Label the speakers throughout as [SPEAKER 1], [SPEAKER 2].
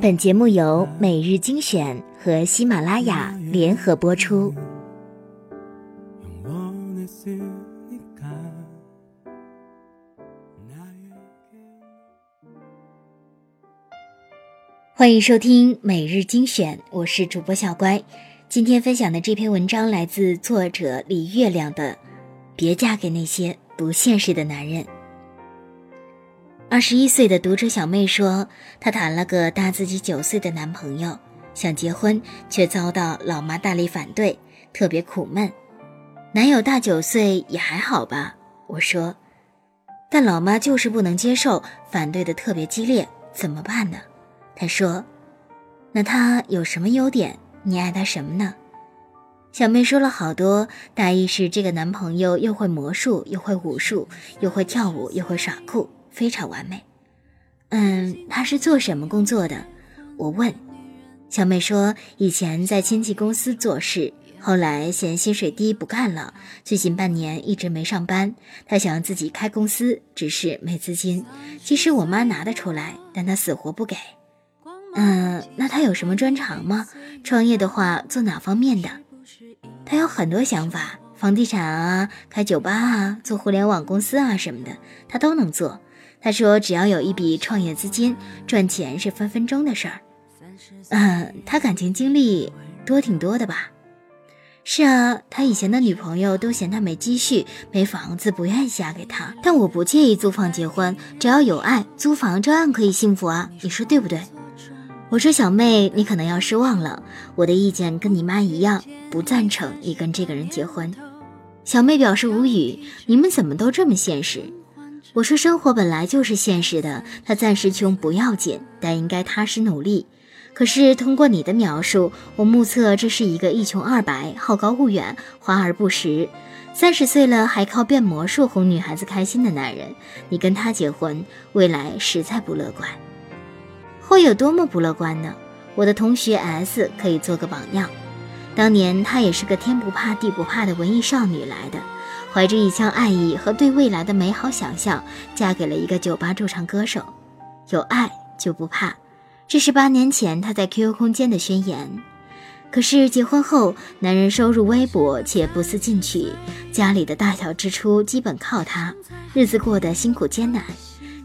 [SPEAKER 1] 本节目由每日精选和喜马拉雅联合播出。欢迎收听每日精选，我是主播小乖。今天分享的这篇文章来自作者李月亮的《别嫁给那些不现实的男人》。二十一岁的读者小妹说，她谈了个大自己九岁的男朋友，想结婚却遭到老妈大力反对，特别苦闷。男友大九岁也还好吧？我说，但老妈就是不能接受，反对的特别激烈，怎么办呢？她说：“那他有什么优点？你爱他什么呢？”小妹说了好多，大意是这个男朋友又会魔术，又会武术，又会跳舞，又会耍酷，非常完美。嗯，他是做什么工作的？我问。小妹说，以前在亲戚公司做事，后来嫌薪水低不干了，最近半年一直没上班。她想自己开公司，只是没资金。其实我妈拿得出来，但她死活不给。嗯，那他有什么专长吗？创业的话，做哪方面的？他有很多想法，房地产啊，开酒吧啊，做互联网公司啊什么的，他都能做。他说，只要有一笔创业资金，赚钱是分分钟的事儿。嗯，他感情经历多挺多的吧？是啊，他以前的女朋友都嫌他没积蓄、没房子，不愿意嫁给他。但我不介意租房结婚，只要有爱，租房照样可以幸福啊！你说对不对？我说小妹，你可能要失望了。我的意见跟你妈一样，不赞成你跟这个人结婚。小妹表示无语，你们怎么都这么现实？我说生活本来就是现实的，他暂时穷不要紧，但应该踏实努力。可是通过你的描述，我目测这是一个一穷二白、好高骛远、华而不实，三十岁了还靠变魔术哄女孩子开心的男人。你跟他结婚，未来实在不乐观。会有多么不乐观呢？我的同学 S 可以做个榜样。当年她也是个天不怕地不怕的文艺少女来的，怀着一腔爱意和对未来的美好想象，嫁给了一个酒吧驻唱歌手。有爱就不怕，这是八年前她在 QQ 空间的宣言。可是结婚后，男人收入微薄且不思进取，家里的大小支出基本靠他，日子过得辛苦艰难。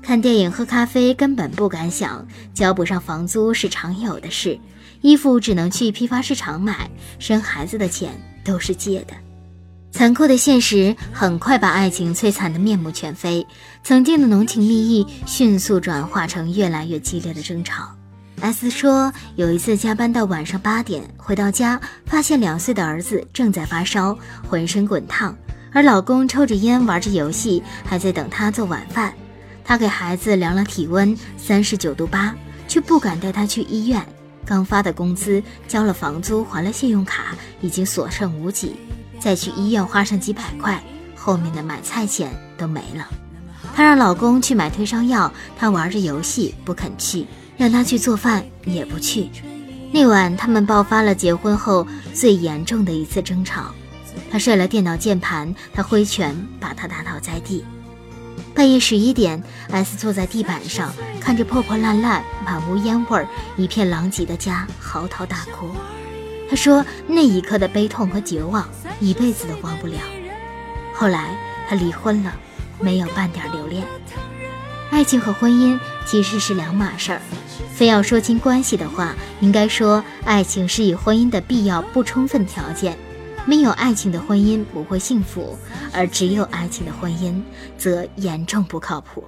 [SPEAKER 1] 看电影、喝咖啡根本不敢想，交不上房租是常有的事，衣服只能去批发市场买，生孩子的钱都是借的。残酷的现实很快把爱情摧残得面目全非，曾经的浓情蜜意迅速转化成越来越激烈的争吵。S 说，有一次加班到晚上八点，回到家发现两岁的儿子正在发烧，浑身滚烫，而老公抽着烟玩着游戏，还在等他做晚饭。他给孩子量了体温，三十九度八，却不敢带他去医院。刚发的工资，交了房租，还了信用卡，已经所剩无几。再去医院花上几百块，后面的买菜钱都没了。她让老公去买退烧药，他玩着游戏不肯去；让他去做饭也不去。那晚，他们爆发了结婚后最严重的一次争吵。他摔了电脑键盘，他挥拳把他打倒在地。半夜十一点，S 坐在地板上，看着破破烂烂、满屋烟味、一片狼藉的家，嚎啕大哭。他说：“那一刻的悲痛和绝望，一辈子都忘不了。”后来他离婚了，没有半点留恋。爱情和婚姻其实是两码事儿，非要说清关系的话，应该说爱情是以婚姻的必要不充分条件。没有爱情的婚姻不会幸福，而只有爱情的婚姻则严重不靠谱。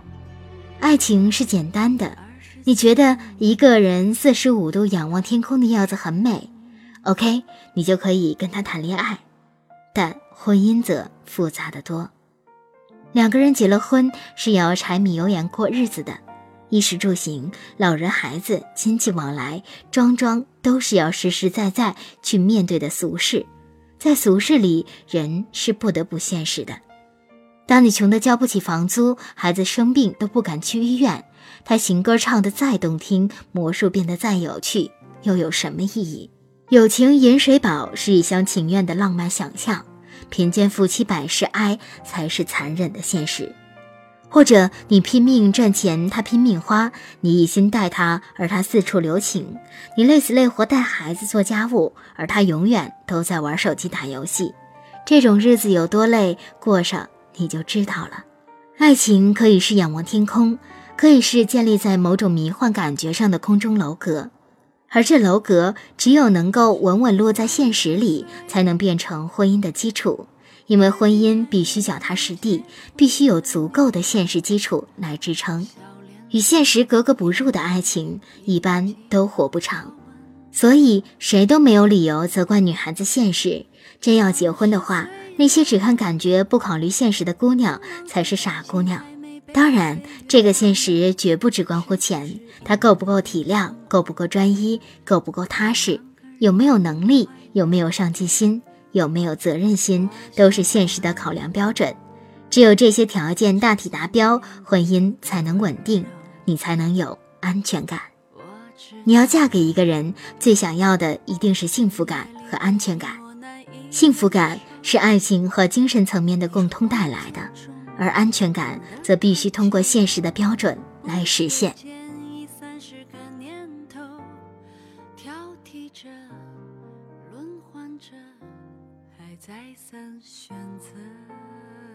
[SPEAKER 1] 爱情是简单的，你觉得一个人四十五度仰望天空的样子很美，OK，你就可以跟他谈恋爱。但婚姻则复杂的多，两个人结了婚是要柴米油盐过日子的，衣食住行、老人孩子、亲戚往来，桩桩都是要实实在在去面对的俗事。在俗世里，人是不得不现实的。当你穷得交不起房租，孩子生病都不敢去医院，他情歌唱得再动听，魔术变得再有趣，又有什么意义？友情饮水饱是一厢情愿的浪漫想象，贫贱夫妻百事哀才是残忍的现实。或者你拼命赚钱，他拼命花；你一心待他，而他四处留情；你累死累活带孩子做家务，而他永远都在玩手机打游戏。这种日子有多累，过上你就知道了。爱情可以是仰望天空，可以是建立在某种迷幻感觉上的空中楼阁，而这楼阁只有能够稳稳落在现实里，才能变成婚姻的基础。因为婚姻必须脚踏实地，必须有足够的现实基础来支撑。与现实格格不入的爱情，一般都活不长。所以，谁都没有理由责怪女孩子现实。真要结婚的话，那些只看感觉不考虑现实的姑娘才是傻姑娘。当然，这个现实绝不只关乎钱，它够不够体谅，够不够专一，够不够踏实，有没有能力，有没有上进心。有没有责任心，都是现实的考量标准。只有这些条件大体达标，婚姻才能稳定，你才能有安全感。你要嫁给一个人，最想要的一定是幸福感和安全感。幸福感是爱情和精神层面的共通带来的，而安全感则必须通过现实的标准来实现。选择。